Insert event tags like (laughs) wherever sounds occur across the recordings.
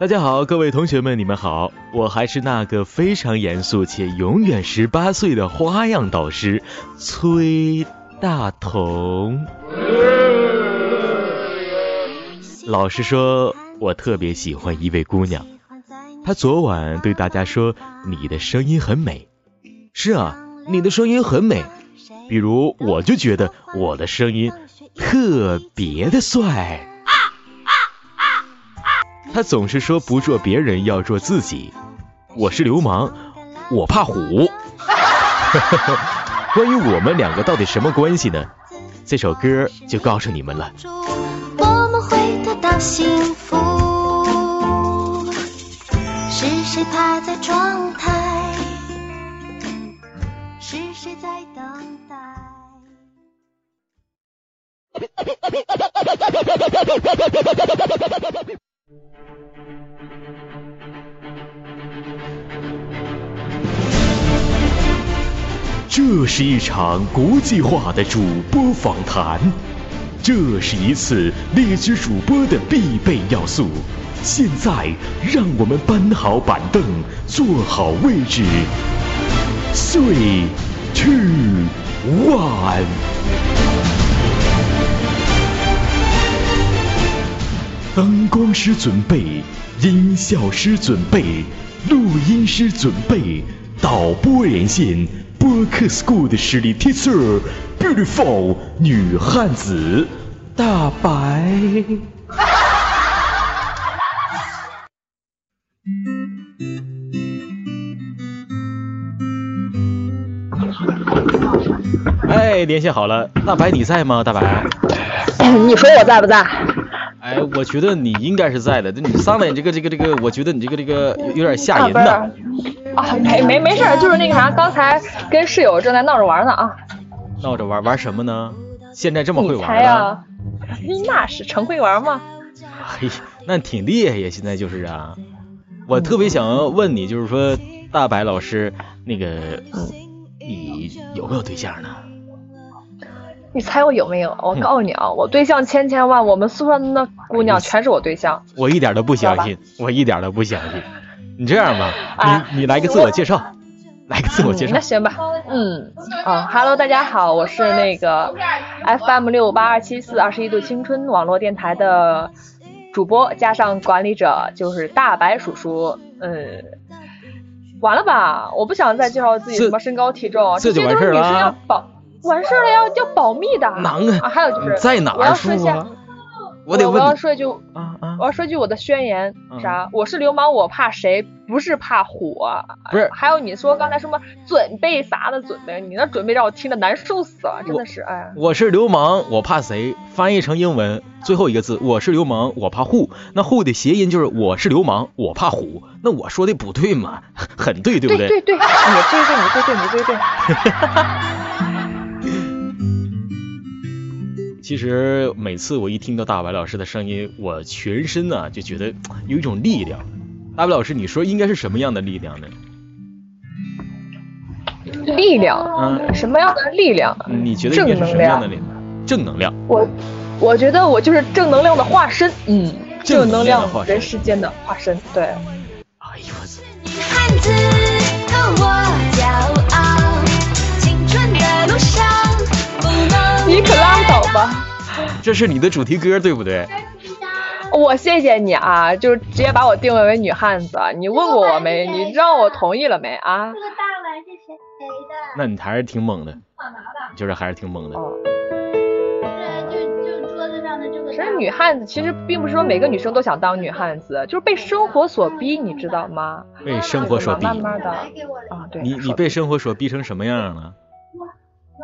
大家好，各位同学们，你们好，我还是那个非常严肃且永远十八岁的花样导师崔大同。老实说，我特别喜欢一位姑娘，她昨晚对大家说，你的声音很美。是啊，你的声音很美。比如，我就觉得我的声音特别的帅。他总是说不做别人要做自己，我是流氓，我怕虎。(laughs) 关于我们两个到底什么关系呢？这首歌就告诉你们了。我们会得到幸福。是谁趴在窗台？是谁在等待？是一场国际化的主播访谈，这是一次励志主播的必备要素。现在，让我们搬好板凳，坐好位置。Three, two, one。灯光师准备，音效师准备，录音师准备，导播连线。播客 school 的实力 teacher，beautiful 女汉子大白。(laughs) 哎，联系好了，大白你在吗？大白，(coughs) 你说我在不在？哎，我觉得你应该是在的。你上来你这个这个这个，我觉得你这个这个有点吓人呢。啊，没没没事，就是那个啥，刚才跟室友正在闹着玩呢啊。闹着玩玩什么呢？现在这么会玩啊？那是成会玩吗？嘿，那挺厉害呀！现在就是啊，我特别想问你，就是说大白老师，那个你有没有对象呢？你猜我有没有？我告诉你啊，我对象千千万，我们宿舍那姑娘全是我对象。我一点都不相信，我一点都不相信。你这样吧，你你来个自我介绍，来个自我介绍。那行吧，嗯，啊，Hello，大家好，我是那个 FM 六八二七四二十一度青春网络电台的主播加上管理者，就是大白叔叔。嗯，完了吧？我不想再介绍自己什么身高体重，这些都是女生要保。完事了要要保密的，能啊！还有就是在哪儿说下，我得我要说一句，我要说一句我的宣言，啥？我是流氓，我怕谁？不是怕火，不是。还有你说刚才什么准备啥的准备？你那准备让我听的难受死了，真的是哎。我是流氓，我怕谁？翻译成英文最后一个字，我是流氓，我怕虎。那虎的谐音就是我是流氓，我怕虎。那我说的不对吗？(laughs) 很对，对不对？对对对，你对对，你对对，你对对。其实每次我一听到大白老师的声音，我全身呢就觉得有一种力量。大白老师，你说应该是什么样的力量呢？力量？嗯，什么样的力量？你觉得应该是什么样的力量？正能量。我我觉得我就是正能量的化身。嗯，正能量人世间的化身。对。哎呦我你可吧！这是你的主题歌对不对？我谢谢你啊，就直接把我定位为女汉子。你问过我没？你让我同意了没啊？这个大碗是谁的？那你还是挺猛的，就是还是挺猛的。就就桌子上的这个。其实女汉子其实并不是说每个女生都想当女汉子，就是被生活所逼，你知道吗？被生活所逼。慢慢的。啊，对。你你被生活所逼成什么样了？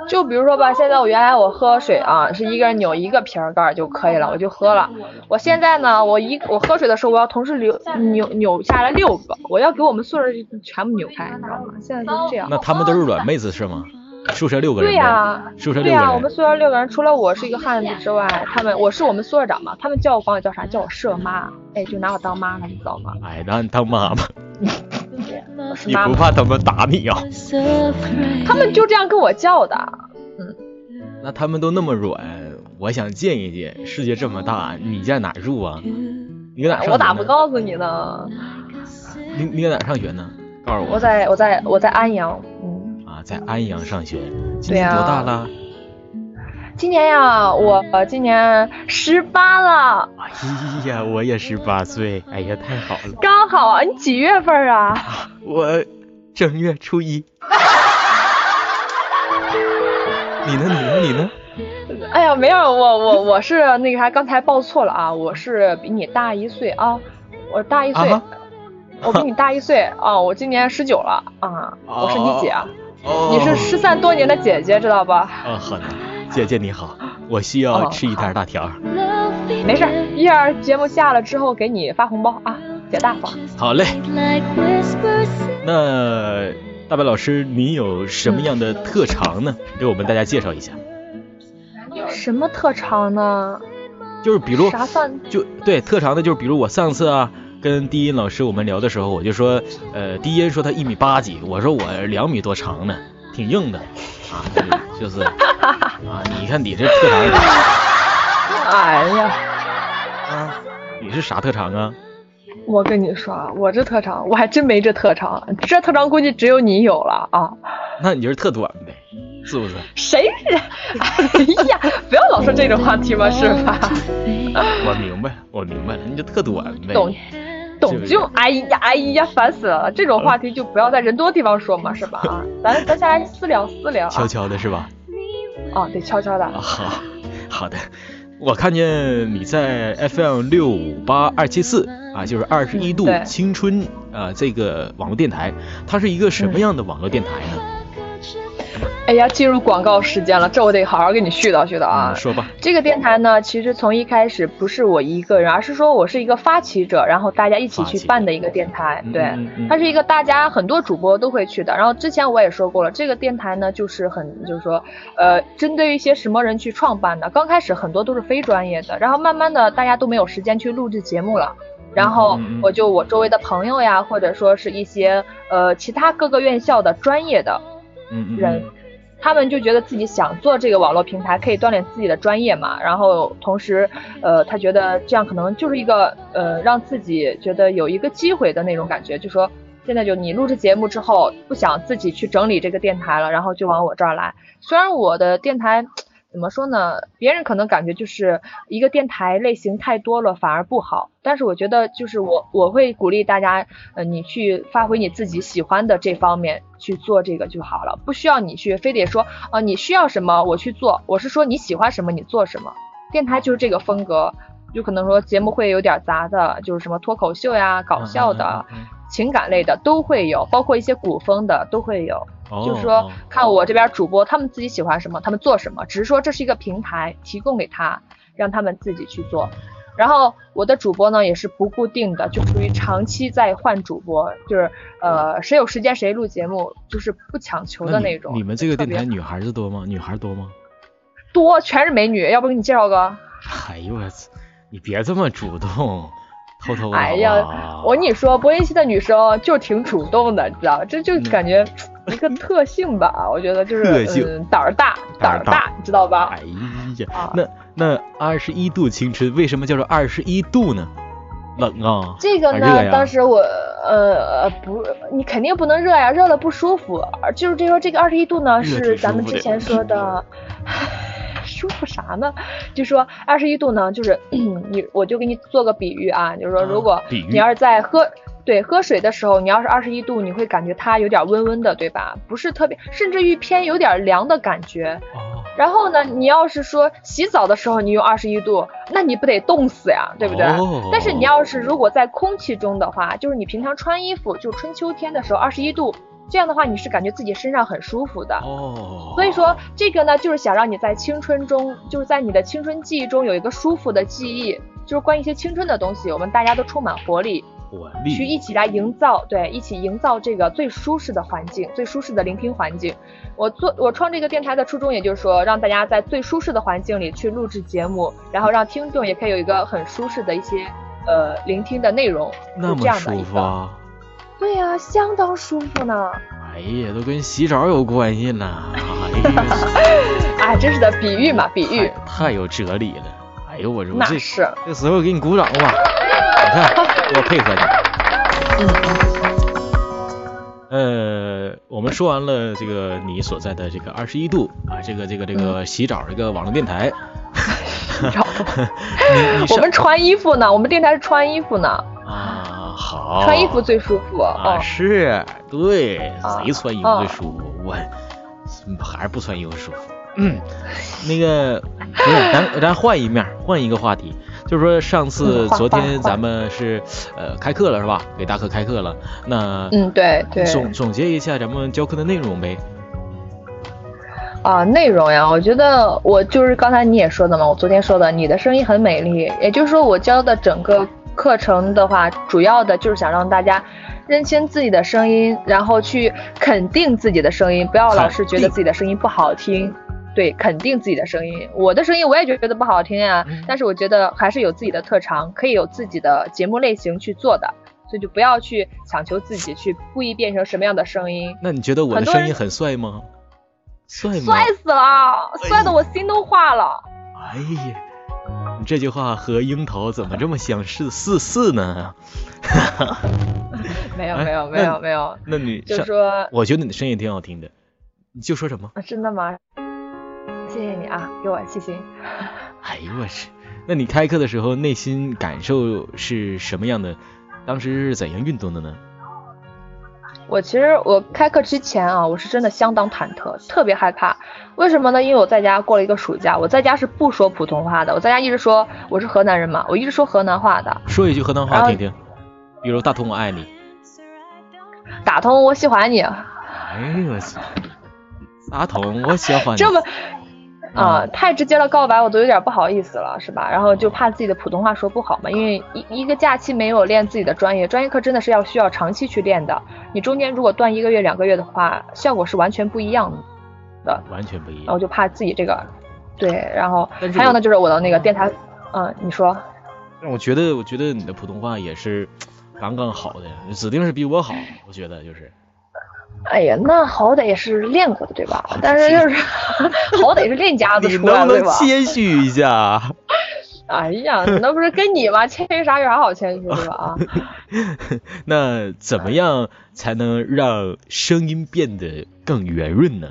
就比如说吧，现在我原来我喝水啊，是一个人扭一个瓶盖就可以了，我就喝了。我现在呢，我一我喝水的时候，我要同时扭扭扭下来六个，我要给我们宿舍全部扭开，你知道吗？现在就是这样。那他们都是软妹子是吗？宿舍六个人。对呀，宿舍六个人。对呀，我们宿舍六个人，除了我是一个汉子之外，他们我是我们宿舍长嘛，他们叫我管我叫啥？叫我舍妈，哎，就拿我当妈了，你知道吗？哎，拿你当妈 (laughs) 妈。你不怕他们打你啊？(laughs) 他们就这样跟我叫的。嗯，那他们都那么软，我想见一见。世界这么大，你在哪住啊？你在哪上？我咋不告诉你呢？你你在哪上学呢？告诉我。我在我在我在安阳，嗯。啊，在安阳上学。今年多大了？今年呀，我今年十八了，哎呀，我也十八岁。哎呀，太好了。刚好啊。你几月份啊？我正月初一。(laughs) 你呢？你呢？你呢？哎呀，没有，我我我是那个啥，刚才报错了啊，我是比你大一岁啊，我大一岁，啊我比你大一岁啊，我今年十九了啊，我是你姐，哦。你是失散多年的姐姐，知道吧？啊，好的，姐姐你好，我需要哦吃一袋辣条。没事，一会儿节目下了之后给你发红包啊，姐大方。好嘞。那大白老师，你有什么样的特长呢？给我们大家介绍一下。什么特长呢？就是比如，啥算？就对特长的，就是比如我上次啊跟低音老师我们聊的时候，我就说，呃，低音说他一米八几，我说我两米多长呢，挺硬的 (laughs) 啊，就就是 (laughs) 啊，你看你这特长是啥 (laughs) 哎呀，啊？你是啥特长啊？我跟你说啊，我这特长我还真没这特长，这特长估计只有你有了啊。那你就是特短呗，是不是？谁是？哎呀，不要老说这种话题嘛，是吧？我明白，我明白了，你就特短呗。懂是懂就哎呀哎呀，烦死了！这种话题就不要在人多地方说嘛，是吧？(laughs) 啊，咱咱下来私聊私聊啊。悄悄的是吧？啊，对，悄悄的。啊，好，好的。我看见你在 FM 六五八二七四啊，就是二十一度青春啊、这个网络电台，它是一个什么样的网络电台呢？哎呀，进入广告时间了，这我得好好给你絮叨絮叨啊。嗯说吧。这个电台呢，其实从一开始不是我一个人，而是说我是一个发起者，然后大家一起去办的一个电台。嗯对嗯嗯，它是一个大家很多主播都会去的。然后之前我也说过了，这个电台呢，就是很就是说，呃，针对一些什么人去创办的。刚开始很多都是非专业的，然后慢慢的大家都没有时间去录制节目了。然后我就我周围的朋友呀，或者说是一些呃其他各个院校的专业的人，他们就觉得自己想做这个网络平台，可以锻炼自己的专业嘛。然后同时，呃，他觉得这样可能就是一个呃，让自己觉得有一个机会的那种感觉，就说现在就你录制节目之后，不想自己去整理这个电台了，然后就往我这儿来。虽然我的电台。怎么说呢？别人可能感觉就是一个电台类型太多了，反而不好。但是我觉得，就是我我会鼓励大家，呃，你去发挥你自己喜欢的这方面去做这个就好了，不需要你去非得说，啊、你需要什么我去做。我是说你喜欢什么你做什么。电台就是这个风格，就可能说节目会有点杂的，就是什么脱口秀呀、搞笑的、嗯嗯嗯情感类的都会有，包括一些古风的都会有。哦就是说，看我这边主播他们自己喜欢什么，他们做什么，只是说这是一个平台，提供给他，让他们自己去做。然后我的主播呢也是不固定的，就属于长期在换主播，就是呃谁有时间谁录节目，就是不强求的那种。你们这个电台女孩子多吗？女孩多吗？多全是美女，要不给你介绍个？哎呦我操！你别这么主动，偷偷。哎呀，我跟你说，播音系的女生就挺主动的，你知道吧？这就感觉 (laughs) 一个特性吧，(laughs) 我觉得就是嗯胆儿大，胆儿大你知道吧？哎呀，啊那那二十一度青春为什么叫做二十一度呢？冷啊？这个呢，当时我呃不，你肯定不能热呀，热了不舒服。就是这说这个二十一度呢，是咱们之前说的，(laughs) 舒服啥呢？就说二十一度呢，就是 (clears throat) 你我就给你做个比喻啊，就是说啊如果你要是在喝。对，喝水的时候，你要是二十一度，你会感觉它有点温温的，对吧？不是特别，甚至于偏有点凉的感觉。哦，然后呢，你要是说洗澡的时候你用二十一度，那你不得冻死呀，对不对？哦但是你要是如果在空气中的话，就是你平常穿衣服，就春秋天的时候二十一度，这样的话你是感觉自己身上很舒服的。哦，所以说这个呢，就是想让你在青春中，就是在你的青春记忆中有一个舒服的记忆，就是关于一些青春的东西，我们大家都充满活力，活去一起来营造，对，一起营造这个最舒适的环境，最舒适的聆听环境。我做我创这个电台的初衷，也就是说，让大家在最舒适的环境里去录制节目，然后让听众也可以有一个很舒适的一些呃聆听的内容，是这那么舒样的一个。服啊！对呀、相当舒服呢。哎呀，都跟洗澡有关系呢！(laughs) 哎呀，哎，真是的，比喻嘛，比喻太，太有哲理了！哎呦，我说这那是。这时候给你鼓掌吧！你看我配合你。嗯，呃，我们说完了这个你所在的这个二十一度啊，这个这个这个洗澡这个网络电台。找 (laughs) 你你上 (laughs) 我们穿衣服呢，我们电台是穿衣服呢，啊好，穿衣服最舒服。啊哦，是，对，啊谁穿衣服最舒服？我嗯还是不穿衣服舒服。嗯，那个不是，咱咱换一面，(laughs) 换一个话题，就是说上次昨天咱们是呃开课了是吧？给大课开课了，那嗯，对对。总总结一下咱们教课的内容呗。啊，内容呀，我觉得我就是刚才你也说的嘛，我昨天说的，你的声音很美丽，也就是说我教的整个课程的话，主要的就是想让大家认清自己的声音，然后去肯定自己的声音，不要老是觉得自己的声音不好听。对，肯定自己的声音。我的声音我也觉得不好听呀、嗯但是我觉得还是有自己的特长，可以有自己的节目类型去做的，所以就不要去强求自己去故意变成什么样的声音。那你觉得我的声音很帅吗？帅吗？帅死了，帅的我心都化了。哎呀，你这句话和樱桃怎么这么相似似似呢？哎 (laughs) 没有没有没有没有，那你就说我觉得你的声音挺好听的，你就说什么？啊真的吗？谢谢你啊，给我细心。(laughs) 哎呦我去！那你开课的时候内心感受是什么样的？当时是怎样运动的呢？我其实我开课之前啊，我是真的相当忐忑，特别害怕。为什么呢？因为我在家过了一个暑假，我在家是不说普通话的，我在家一直说我是河南人嘛，我一直说河南话的。说一句河南话听听，比如“大同我爱你大通我喜欢你，”。哎呦我去！大同我喜欢你。这么啊、嗯太直接了告白，我都有点不好意思了，是吧？然后就怕自己的普通话说不好嘛，因为一一个假期没有练自己的专业，专业课真的是要需要长期去练的。你中间如果断一个月、两个月的话，效果是完全不一样的。完全不一样。然后就怕自己这个，对，然后还有呢，就是我的那个电台，嗯，你说，但我觉得，我觉得你的普通话也是刚刚好的，指定是比我好。我觉得就是，哎呀，那好歹也是练过的，对吧？但是就是 (laughs) 好歹是练家子你出来的，对吧？(laughs) 谦虚一下？哎呀，那不是跟你吗？谦虚啥有啥好谦虚的吧？啊。(laughs) 那怎么样才能让声音变得更圆润呢？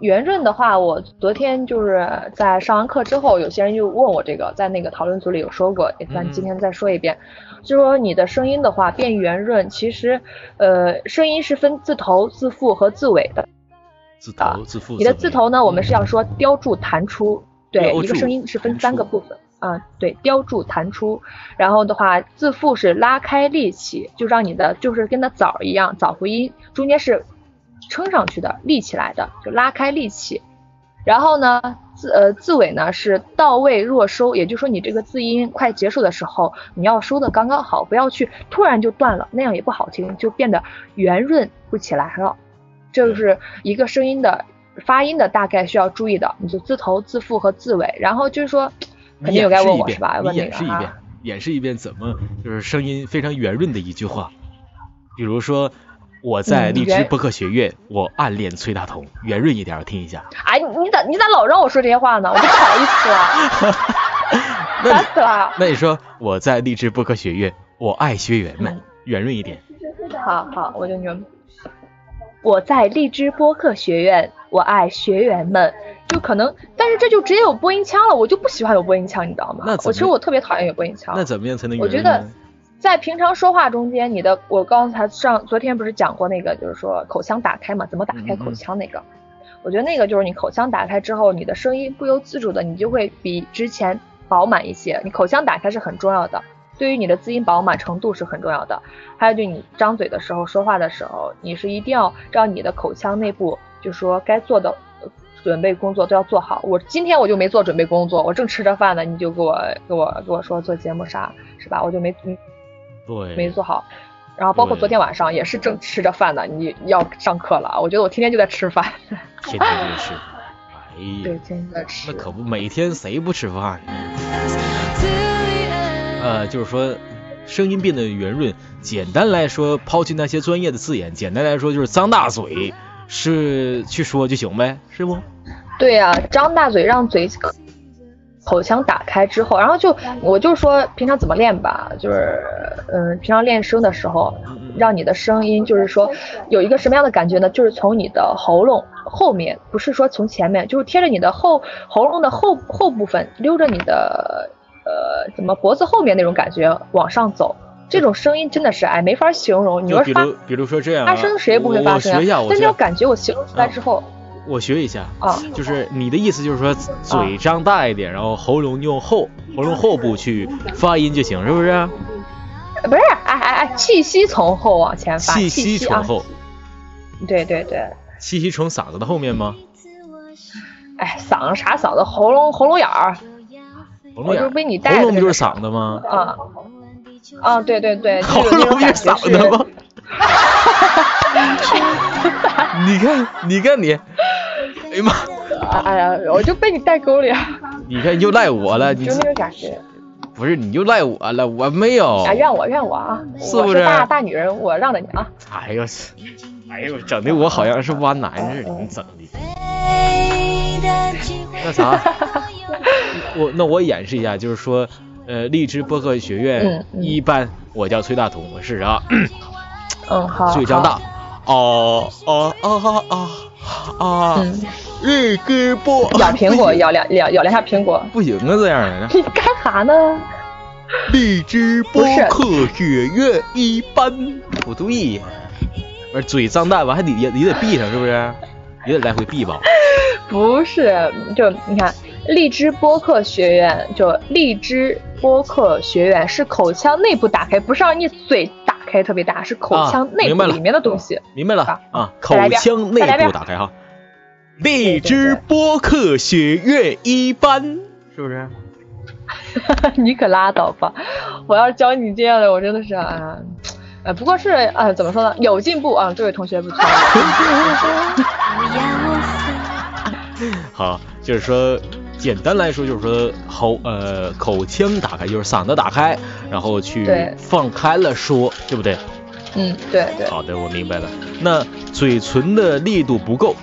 圆润的话，我昨天就是在上完课之后，有些人就问我这个，在那个讨论组里有说过，咱嗯今天再说一遍，就说你的声音的话变圆润，其实，呃，声音是分字头、字腹和字尾的。字头、字腹。你的字头呢，我们是要说雕住弹出，对，一个声音是分三个部分。啊、对，雕住弹出，然后的话，字腹是拉开力气，就让你的就是跟那枣一样，枣回音，中间是撑上去的，立起来的，就拉开立起。然后呢，字呃字尾呢是到位弱收，也就是说你这个字音快结束的时候，你要收的刚刚好，不要去突然就断了，那样也不好听，就变得圆润不起来了。这就是一个声音的发音的大概需要注意的，你就字头、字腹和字尾。然后就是说，肯定有该问我是吧？你问那演示一遍个啊，，演示一遍怎么就是声音非常圆润的一句话，比如说我在荔枝播客学院，我暗恋崔大同，圆润一点，我听一下。哎，你咋你咋老让我说这些话呢？我就不好意思了，(laughs) 烦死了。那你说我在荔枝播客学院，我爱学员们，圆润一点。好好，我就圆。我在荔枝播客学院，我爱学员们。就可能，但是这就直接有播音腔了，我就不喜欢有播音腔，你知道吗？我其实我特别讨厌有播音腔。那怎么样才能圆我觉得？在平常说话中间，你的我刚才上昨天不是讲过那个，就是说口腔打开嘛，怎么打开口腔那个？我觉得那个就是你口腔打开之后，你的声音不由自主的，你就会比之前饱满一些。你口腔打开是很重要的，对于你的字音饱满程度是很重要的。还有就你张嘴的时候说话的时候，你是一定要让你的口腔内部，就说该做的呃准备工作都要做好。我今天我就没做准备工作，我正吃着饭呢，你就给我给我给我说做节目啥是吧？我就没对，没做好。然后包括昨天晚上也是正吃着饭呢，你要上课了，我觉得我天天就在吃饭。(laughs) 天天就吃。哎对，呀，天天在吃。那可不，每天谁不吃饭呢？呃，就是说，声音变得圆润。简单来说，抛弃那些专业的字眼，简单来说就是张大嘴，是去说就行呗，是不？对呀、张大嘴让嘴口腔打开之后，然后就我就说平常怎么练吧，就是嗯，平常练声的时候，让你的声音就是说有一个什么样的感觉呢？就是从你的喉咙后面，不是说从前面，就是贴着你的后喉咙的后后部分，溜着你的呃怎么脖子后面那种感觉往上走。这种声音真的是哎没法形容。你说发，比如说这样，发声谁也不会发声呀。但这种感觉我形容出来之后。我学一下啊，就是你的意思就是说嘴张大一点，然后喉咙用后喉咙后部去发音就行，是不是？不是，哎哎哎，气息从后往前发，气息从后。对对对。气息从嗓子的后面吗？哎，嗓子啥嗓子？喉咙喉咙眼儿。喉咙眼儿。被你带喉咙不就是嗓子吗？啊。啊，对对对。(laughs) 喉咙是嗓子吗？你看，你看你。哎呀妈！哎呀，我就被你带沟里了。你看又赖我了，你就那个感觉。不是，你就赖我了，我没有。啊，怨我怨我啊！是不是？大大女人，我让着你啊。哎呦，哎呦，整的我好像是弯男似的，你整的。那啥，(laughs) 我那我演示一下，就是说，呃，荔枝播客学院一班，我叫崔大同，我试试啊。嗯，好。嘴张大。哦哦哦哦。啊！荔枝播咬苹果，咬两咬咬两下苹果，不行啊，这样的。你干啥呢？荔枝播客学院一班，不对，呀，不是嘴张大完还得也也得闭上，是不是？也得来回闭吧。不是，就你看，荔枝播客学院，就荔枝播客学院是口腔内部打开，不是让你嘴。开特别大，是口腔内部里面的东西。明白了啊，口腔内部打开哈。荔枝播客学院一班，是不是？(laughs) 你可拉倒吧！我要是教你这样的，我真的是啊，呃，不过是啊，怎么说呢？有进步啊，这位同学不错。(laughs) 好，就是说。简单来说就是说喉呃口腔打开就是嗓子打开，然后去放开了说，对不对？嗯，对对。好的，我明白了。那嘴唇的力度不够，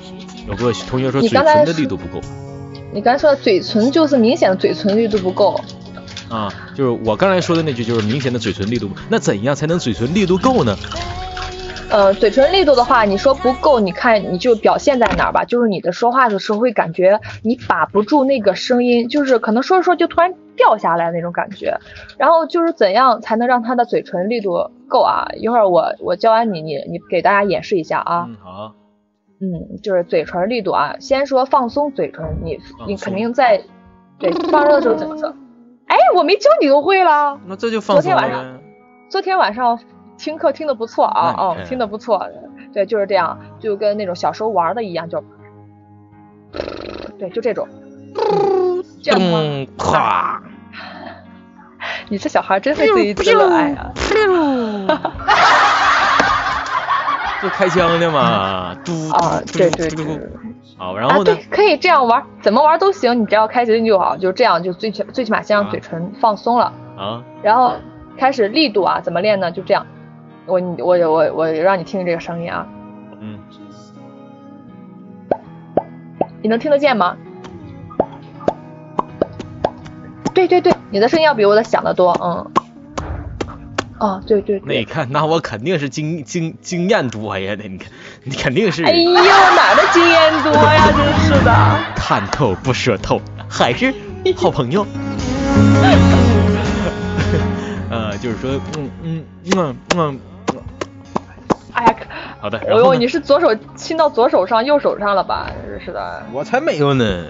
有个同学说嘴唇的力度不够。你刚才说的嘴唇就是明显的嘴唇力度不够。啊，就是我刚才说的那句就是明显的嘴唇力度。那怎样才能嘴唇力度够呢？呃，嘴唇力度的话，你说不够，你看你就表现在哪儿吧，就是你的说话的时候会感觉你把不住那个声音，就是可能说着说就突然掉下来那种感觉。然后就是怎样才能让他的嘴唇力度够啊？一会儿我我教完你，你你给大家演示一下啊。嗯，好。嗯，就是嘴唇力度啊，先说放松嘴唇，你你肯定在对放热的时候怎么说？哎，我没教你都会了。那这就放松昨天晚上，昨天晚上。听课听的不错啊，哦，听的不错，对，就是这样，就跟那种小时候玩的一样，就，对，就这种，这样吗？啪！你这小孩真会自己自爱啊！(laughs) 就开枪的嘛，(laughs) 嘟啊，对对对，好，然后呢？对，可以这样玩，怎么玩都行，你只要开心就好，就这样，就最起最起码先让嘴唇放松了啊，然后开始力度啊，怎么练呢？就这样。我我我我让你听听这个声音啊，嗯，你能听得见吗？对对对，你的声音要比我的响得多，嗯，哦，对对。那你看，那我肯定是经经经验多呀，那你看，你肯定是。哎呦，哪的经验多呀，真是的。看透不说透，还是好朋友。(laughs) 呃，就是说，嗯嗯嗯嗯。好的。哎呦，你是左手亲到左手上，右手上了吧？是的。我才没有呢。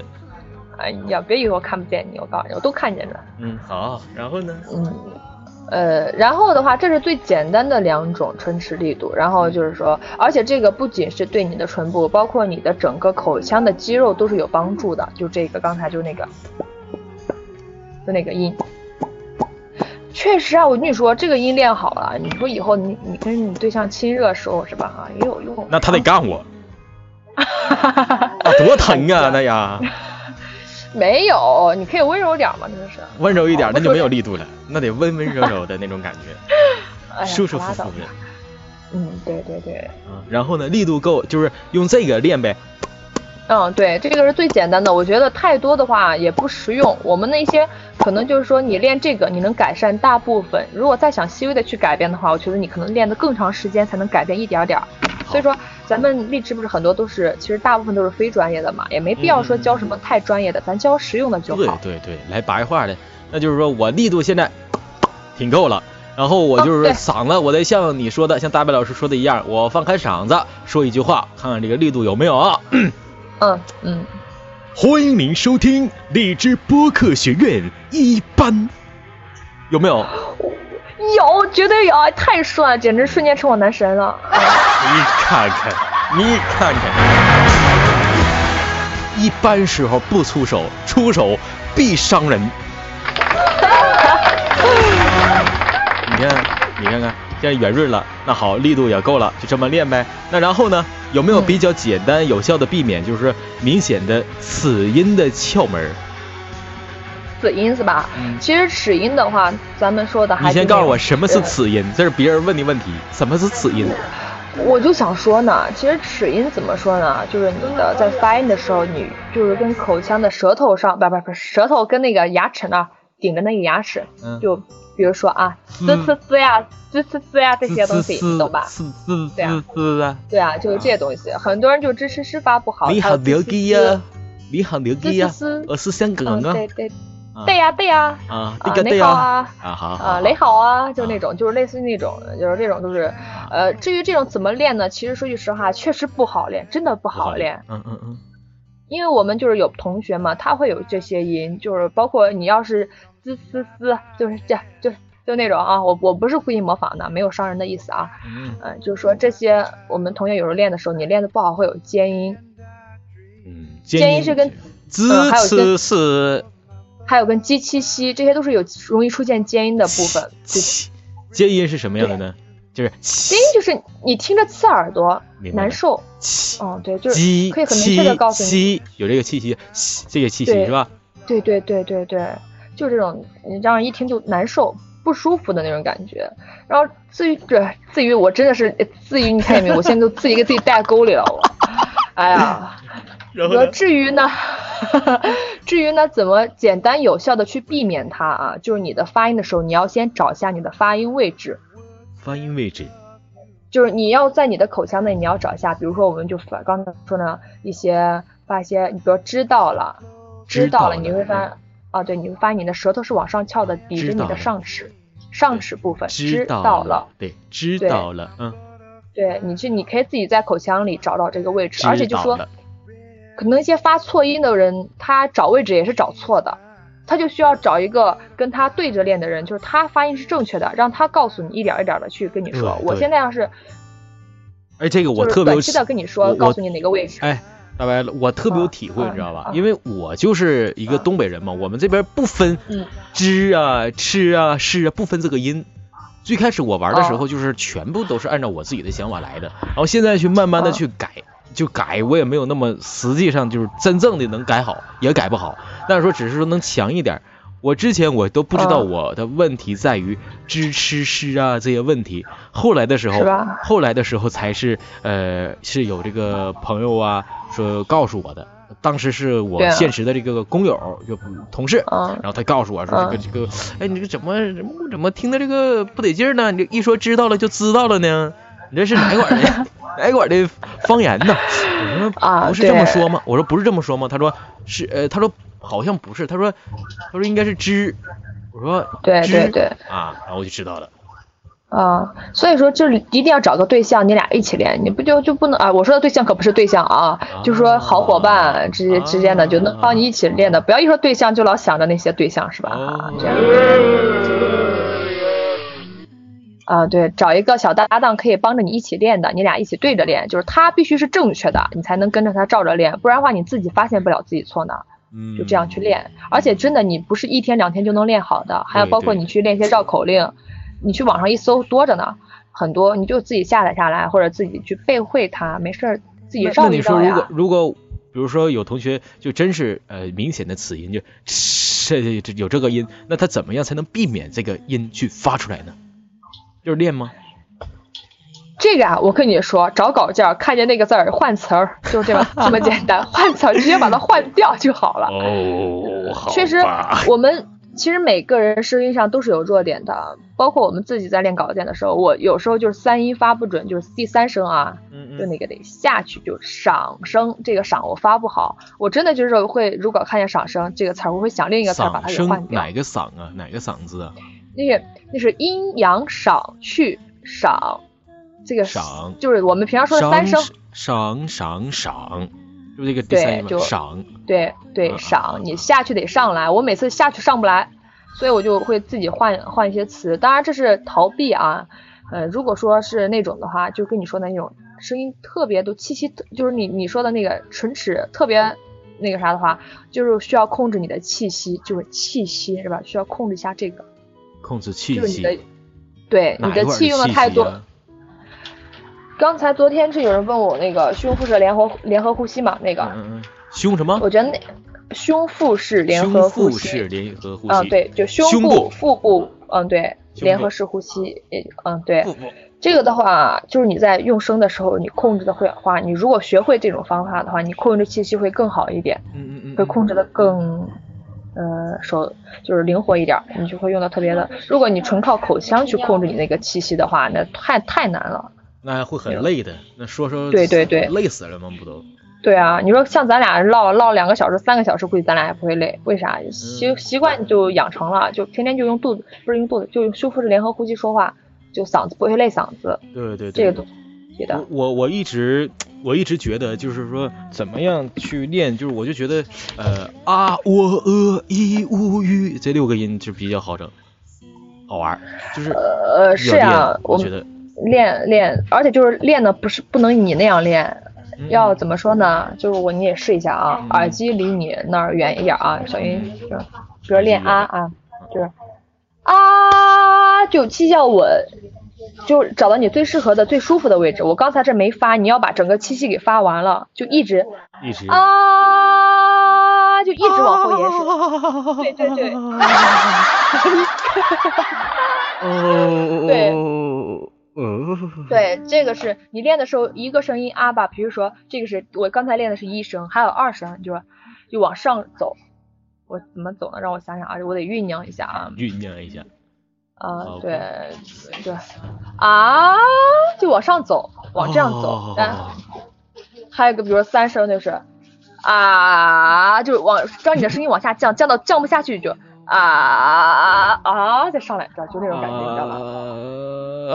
哎呀，别以为我看不见你，我告诉你，我都看见了。嗯，好。然后呢？嗯，呃，然后的话，这是最简单的两种唇齿力度。然后就是说，而且这个不仅是对你的唇部，包括你的整个口腔的肌肉都是有帮助的。就这个，刚才就那个，就那个音。确实啊，我跟你说，这个音练好了，你说以后你你跟你对象亲热时候是吧？哈，也有用。那他得干我，啊，(laughs) 多疼啊那呀！(laughs) 没有，你可以温柔点嘛，真的是。温柔一点，那就没有力度了，那得温温柔柔的那种感觉，(laughs) 舒舒服服的。嗯，对对对。啊，然后呢，力度够，就是用这个练呗。嗯，对，这个是最简单的。我觉得太多的话也不实用。我们那些可能就是说，你练这个，你能改善大部分。如果再想细微的去改变的话，我觉得你可能练得更长时间才能改变一点点儿。所以说，咱们励志不是很多都是，其实大部分都是非专业的嘛，也没必要说教什么太专业的，咱教实用的就好。对对对，来白话的，那就是说我力度现在挺够了，然后我就是说嗓子，我得像你说的，像大白老师说的一样，我放开嗓子说一句话，看看这个力度有没有啊。(clears throat) 嗯嗯，欢迎您收听荔枝播客学院一班，有没有？有，绝对有，太帅了，简直瞬间成我男神了。你看看，你看看，一般时候不出手，出手必伤人。你看，你看看。现在圆润了，那好，力度也够了，就这么练呗。那然后呢，有没有比较简单有效的避免，就是明显的齿音的窍门？齿音是吧？嗯。其实齿音的话，咱们说的还。你先告诉我什么是齿音，这是别人问的问题。什么是齿音？我就想说呢，其实齿音怎么说呢？就是你的在发音的时候，你就是跟口腔的舌头上，不不不，舌头跟那个牙齿那顶着那个牙齿，就。比如说啊，嘶嘶嘶呀，嘶嘶嘶呀，这些东西你懂吧？嘶嘶嘶啊，对啊，就是这些东西，很多人就支持师发不好。你好牛逼呀！你好牛逼呀！我是香港啊。对对对呀对呀啊，你好啊啊好啊你好啊，就那种就是类似于那种，就是这种就是呃，至于这种怎么练呢？其实说句实话，确实不好练，真的不好练。嗯嗯嗯。因为我们就是有同学嘛，他会有这些音，就是包括你要是。滋滋滋，就是这，就就那种啊，我我不是故意模仿的，没有伤人的意思啊。嗯，就是说这些，我们同学有时候练的时候，你练的不好会有尖音。嗯，尖音是跟滋还有跟是，还有跟鸡七西，这些都是有容易出现尖音的部分。尖音是什么样的呢？就是尖音就是你听着刺耳朵，难受。哦，对，就是可以很明确的告诉你，有这个气息，这个气息是吧？对对对对对。就这种，你让人一听就难受、不舒服的那种感觉。然后至于这，至于我真的是，至于你看见没有？我现在都自己给自己带沟里了。我，哎呀，(laughs) 然后至于呢，(laughs) 至于呢，怎么简单有效的去避免它啊？就是你的发音的时候，你要先找一下你的发音位置。发音位置。就是你要在你的口腔内，你要找一下，比如说我们就刚才说呢，一些发一些，你比如知道了，知道了，你会发。啊，对，你会发现你的舌头是往上翘的，抵着你的上齿，上齿部分。知道了，对，知道了，嗯。对，你去，你可以自己在口腔里找找这个位置，而且就说，可能一些发错音的人，他找位置也是找错的，他就需要找一个跟他对着练的人，就是他发音是正确的，让他告诉你一点一点的去跟你说。我现在要是，哎，这个我特别短期的跟你说，告诉你哪个位置。哎。大白，我特别有体会，你知道吧？因为我就是一个东北人嘛，我们这边不分知啊、吃啊、是啊，不分这个音。最开始我玩的时候，就是全部都是按照我自己的想法来的，然后现在去慢慢的去改，就改，我也没有那么实际上就是真正的能改好，也改不好，但是说只是说能强一点。我之前我都不知道我的问题在于知吃诗啊这些问题，后来的时候，后来的时候才是呃是有这个朋友啊说告诉我的，当时是我现实的这个工友就同事，然后他告诉我说这个这个，哎你这个怎么怎么怎么听的这个不得劲呢？你一说知道了就知道了呢？你这是哪管的 (laughs) 哪管的方言呢？我说不是这么说吗？我说不是这么说吗？他说是呃他说。好像不是，他说，他说应该是知，我说对对对啊，然后我就知道了。啊，所以说就是一定要找个对象，你俩一起练，你不就就不能啊？我说的对象可不是对象啊，就是说好伙伴之间之间的就能帮你一起练的，不要一说对象就老想着那些对象是吧？啊，这样。(laughs) 啊，对，找一个小搭档可以帮着你一起练的，你俩一起对着练，就是他必须是正确的，你才能跟着他照着练，不然的话你自己发现不了自己错呢。嗯，就这样去练，而且真的你不是一天两天就能练好的，还有包括你去练一些绕口令，你去网上一搜多着呢，很多你就自己下载下来或者自己去背会它，没事儿自己绕一绕那你说如果如果比如说有同学就真是呃明显的齿音就 (laughs) 这有这个音，那他怎么样才能避免这个音去发出来呢？就是练吗？这这个啊，我跟你说，找稿件看见那个字儿换词儿，就这么 (laughs) 这么简单，换词儿直接把它换掉就好了。哦，好。确实，我们其实每个人声音上都是有弱点的，包括我们自己在练稿件的时候，我有时候就是三音发不准，就是第三声啊，就那个得下去，就赏声，这个赏我发不好，我真的就是会，如果看见赏声这个词儿，我会想另一个词儿把它给换掉。哪个嗓啊？哪个嗓子啊？那是那是阴阳赏去赏。这个赏就是我们平常说的三声，赏赏赏，是不是这个第三音赏，对对赏，你下去得上来，我每次下去上不来，所以我就会自己换换一些词。当然这是逃避啊，呃，如果说是那种的话，就跟你说的那种声音特别都气息，就是你你说的那个唇齿特别那个啥的话，就是需要控制你的气息，就是气息是吧？需要控制一下这个，控制气息，对，你的气用的太多。刚才昨天是有人问我那个胸腹式联合联合呼吸嘛？那个胸什么？我觉得那胸腹式联合呼吸。胸腹式联合呼吸。嗯，对，就胸部、腹部，嗯，对，联合式呼吸，嗯，对。这个的话，就是你在用声的时候，你控制的会话，你如果学会这种方法的话，你控制气息会更好一点。嗯嗯嗯。会控制的更，呃，手就是灵活一点，你就会用的特别的。如果你纯靠口腔去控制你那个气息的话，那太太难了。那会很累的，那说说对对对，累死了吗？不都？对啊，你说像咱俩唠唠两个小时、三个小时，估计咱俩也不会累。为啥？习习惯就养成了，就天天就用肚子，不是用肚子，就用修复式联合呼吸说话，就嗓子不会累嗓子。对对对，这个都。我我一直我一直觉得，就是说怎么样去练，就是我就觉得，呃啊我呃一乌吁这六个音就比较好整，好玩，就是呃是呀，我觉得。练练，而且就是练的不是不能你那样练，要怎么说呢？就是我你也试一下啊，耳机离你那儿远一点啊，小音，就是比如练啊啊，就是啊，就气效稳，就找到你最适合的、最舒服的位置。我刚才这没发，你要把整个气息给发完了，就一直一直啊，就一直往后延伸，(laughs) 对对对，(laughs) 哦，对。嗯，对，这个是你练的时候一个声音啊吧，比如说这个是我刚才练的是一声，还有二声，就就往上走，我怎么走呢？让我想想啊，我得酝酿一下啊，酝酿一下，啊，对对，啊，就往上走，往这样走，啊，还有个比如说三声就是啊，就往让你的声音往下降，降到降不下去就。啊啊！再上来，知道就那种感觉，你知道吗？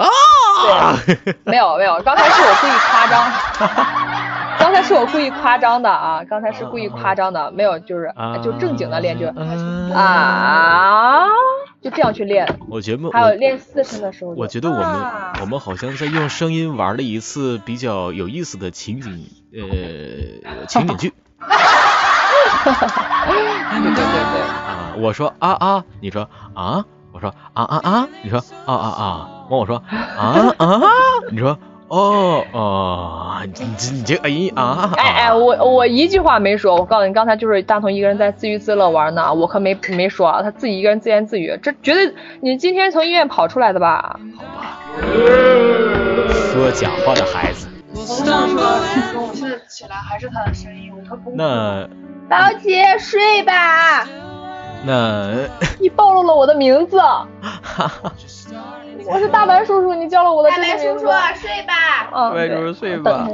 啊！对，没有没有，刚才是我故意夸张，(laughs) 刚才是我故意夸张的啊，刚才是故意夸张的，没有就是就正经的练就啊，就这样去练。我觉得还有练四声的时候，我觉得我们我们好像在用声音玩了一次比较有意思的情景呃情景剧。对对对对啊！我说啊啊，你说啊，我说啊啊啊，你说啊啊啊，完我说啊啊，你说哦哦，你这你这哎啊！哎哎，我我一句话没说，我告诉你，刚才就是大同一个人在自娱自乐玩呢，我可没没说啊，他自己一个人自言自语，这绝对你今天从医院跑出来的吧？好吧，说假话的孩子。我现在起来还是他的声音，我那。宝姐，睡吧。那，你暴露了我的名字。(laughs) 我是大白叔叔，你叫了我的大白叔叔，睡吧。大白叔叔睡吧。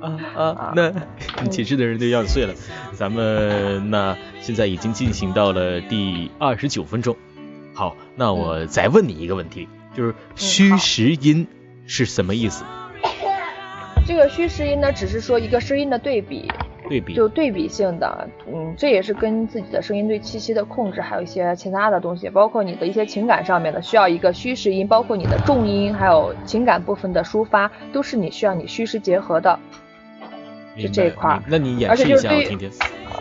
啊啊，那 (laughs) 寝室的人都要睡了。咱们那现在已经进行到了第二十九分钟。好，那我再问你一个问题，就是虚实音是什么意思？这个虚实音呢，只是说一个声音的对比。对比就对比性的，嗯，这也是跟自己的声音对气息的控制，还有一些其他的东西，包括你的一些情感上面的需要一个虚实音，包括你的重音，还有情感部分的抒发，都是你需要你虚实结合的，是这一块。那你演示一下我听听。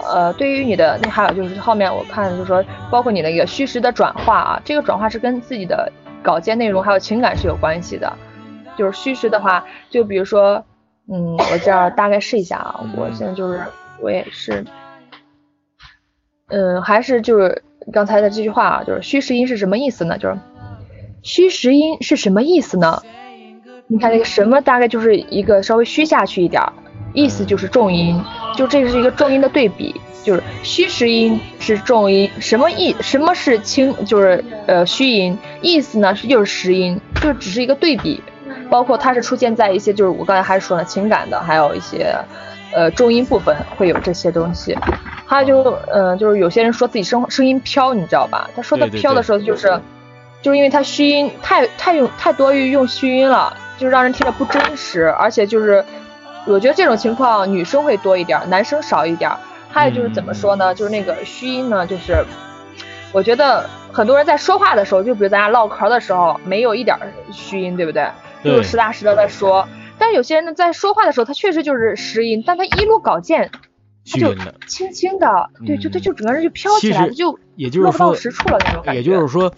呃，对于你的那还有就是后面我看就是说，包括你的一个虚实的转化啊，这个转化是跟自己的稿件内容还有情感是有关系的。就是虚实的话，就比如说。嗯，我这儿大概试一下啊，我现在就是我也是，嗯，还是就是刚才的这句话啊，就是虚实音是什么意思呢？就是虚实音是什么意思呢？你看那个什么，大概就是一个稍微虚下去一点，意思就是重音，就这是一个重音的对比，就是虚实音是重音，什么意什么是轻，就是呃虚音，意思呢是就是实音，就只是一个对比，包括它是出现在一些就是我刚才还说了情感的，还有一些呃重音部分会有这些东西，还有就嗯就是有些人说自己声声音飘，你知道吧？他说的飘的时候就是。就是因为他虚音太太用太多于用虚音了，就让人听着不真实，而且就是我觉得这种情况女生会多一点，男生少一点。还有就是怎么说呢？就是那个虚音呢，就是我觉得很多人在说话的时候，就比如咱俩唠嗑的时候，没有一点虚音，对不对？就是实打实的在说。但有些人呢，在说话的时候，他确实就是实音，但他一路稿件，他就轻轻的，对，就他就整个人就飘起来，他就落不到实处了那种感觉。也就是说。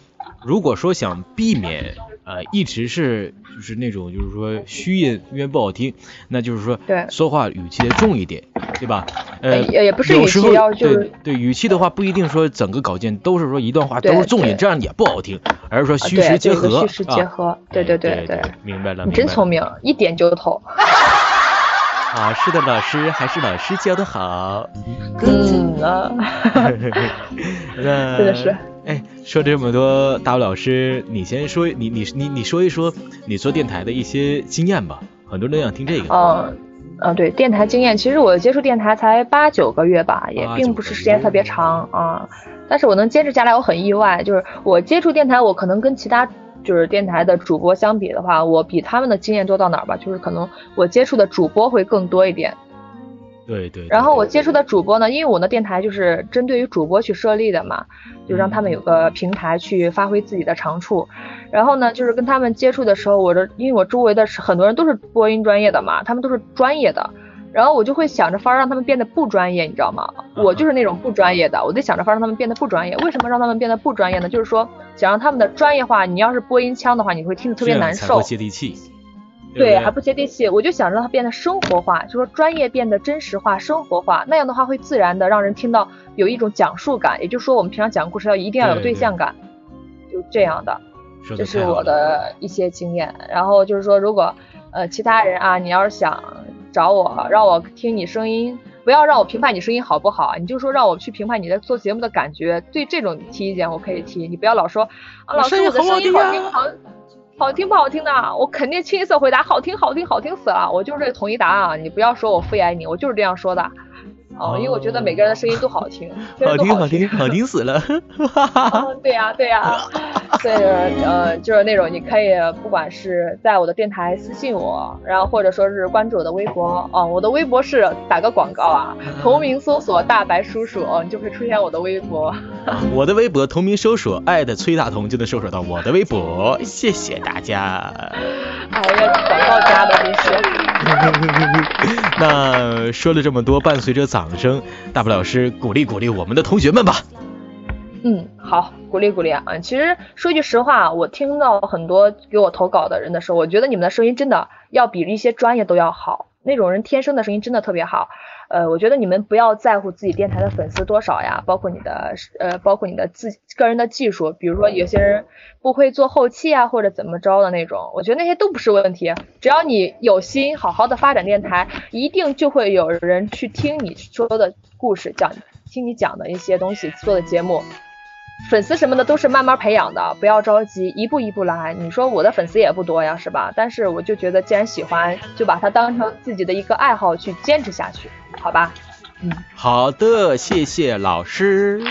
如果说想避免呃一直是就是那种就是说虚音，因为不好听，那就是说对说话语气的重一点，对吧？呃也不是语气要对对语气的话不一定说整个稿件都是说一段话都是重音，这样也不好听，而是说虚实结合，虚实结合，对对对对，明白了。你真聪明，一点就透。啊，是的，老师还是老师教的好。嗯啊，(laughs) 真的是。哎，说这么多，大伟老师，你先说，你你你你说一说你做电台的一些经验吧，很多人都想听这个。嗯嗯，对，电台经验，其实我接触电台才八九个月吧，也并不是时间特别长啊，但是我能坚持下来，我很意外。就是我接触电台，我可能跟其他就是电台的主播相比的话，我比他们的经验多到哪儿吧？就是可能我接触的主播会更多一点。对对，然后我接触的主播呢，因为我的电台就是针对于主播去设立的嘛，就让他们有个平台去发挥自己的长处。然后呢，就是跟他们接触的时候，我的因为我周围的很多人都是播音专业的嘛，他们都是专业的，然后我就会想着法让他们变得不专业，你知道吗？我就是那种不专业的，我得想着法让他们变得不专业。为什么让他们变得不专业呢？就是说想让他们的专业化，你要是播音腔的话，你会听得特别难受。接地气。对，还不接地气，我就想让它变得生活化，就说专业变得真实化、生活化，那样的话会自然的让人听到有一种讲述感。也就是说，我们平常讲故事要一定要有对象感，就这样的，这是我的一些经验。然后就是说，如果呃其他人啊，你要是想找我，让我听你声音，不要让我评判你声音好不好，你就说让我去评判你在做节目的感觉。对这种提意见我可以提，你不要老说啊，老师我的声音好听好。好听不好听的，我肯定清一色回答好听好听好听死了，我就是这个统一答案啊，你不要说我敷衍你，我就是这样说的。哦，因为我觉得每个人的声音都好听，好听好听好听死了。对 (laughs) 呀对呀，对，呃，就是那种你可以不管是在我的电台私信我，然后或者说是关注我的微博，哦，我的微博是打个广告啊，同名搜索大白叔叔，哦，你就会出现我的微博。我的微博同名搜索爱的崔大同就能搜索到我的微博，谢谢大家。哎呀，广告加的真是。(laughs) 那说了这么多，伴随着掌声，大不了是鼓励鼓励我们的同学们吧。嗯，好，鼓励鼓励啊。其实说句实话，我听到很多给我投稿的人的时候，我觉得你们的声音真的要比一些专业都要好。那种人天生的声音真的特别好。呃，我觉得你们不要在乎自己电台的粉丝多少呀，包括你的呃，包括你的自个人的技术，比如说有些人不会做后期啊，或者怎么着的那种，我觉得那些都不是问题。只要你有心，好好的发展电台，一定就会有人去听你说的故事，讲听你讲的一些东西做的节目。粉丝什么的都是慢慢培养的，不要着急，一步一步来。你说我的粉丝也不多呀，是吧？但是我就觉得，既然喜欢，就把它当成自己的一个爱好去坚持下去，好吧？嗯，好的，谢谢老师。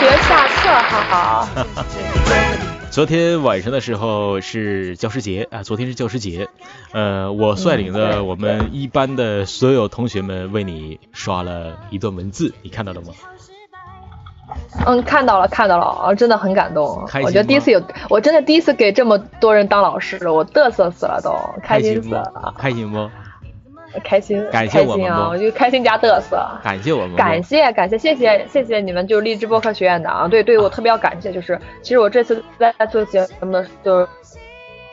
别下课，好好。(laughs) 昨天晚上的时候是教师节啊，昨天是教师节，呃，我率领着我们一班的所有同学们为你刷了一段文字，你看到了吗？嗯，看到了，看到了，啊，真的很感动。我觉得第一次有，我真的第一次给这么多人当老师，我嘚瑟死了都，开心死了。开心不？开心，感谢我们啊！我就开心加嘚瑟。感谢我们。感谢感谢谢谢谢谢你们，就是励志播客学院的啊！对对，我特别要感谢，就是其实我这次在做节目的，就是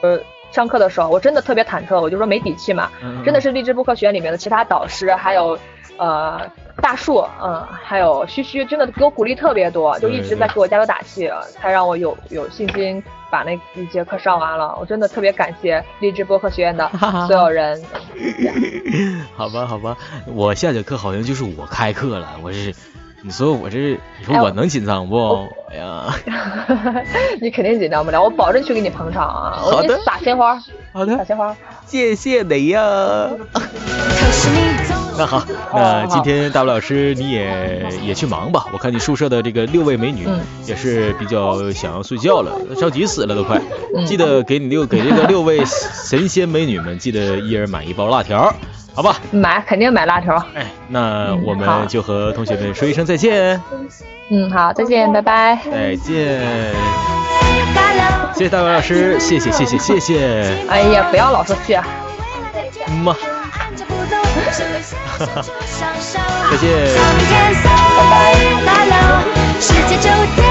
呃上课的时候，我真的特别忐忑，我就说没底气嘛。真的是励志播客学院里面的其他导师，还有呃大树，嗯，还有嘘嘘，真的给我鼓励特别多，就一直在给我加油打气，才让我有有信心把那一节课上完了。我真的特别感谢励志播客学院的所有人。(laughs) 好吧，好吧，我下节课好像就是我开课了，我是。你说我这，你说我能紧张不？哎呀，(laughs) 你肯定紧张不了，我保证去给你捧场啊！好的，撒鲜花，好的，撒鲜花，谢谢你呀。那好，那今天大伟老师你也也去忙吧，我看你宿舍的这个六位美女也是比较想要睡觉了，着急死了都快。记得给你六 (laughs) 给这个六位 (laughs) 神仙美女们，记得一人买一包辣条。好吧，买肯定买辣条。哎，那我们就和同学们说一声再见。嗯，好，再见，拜拜。再见。谢谢大伟老师，谢谢谢谢谢谢。哎呀，不要老说谢。么。(laughs) 再见。拜拜。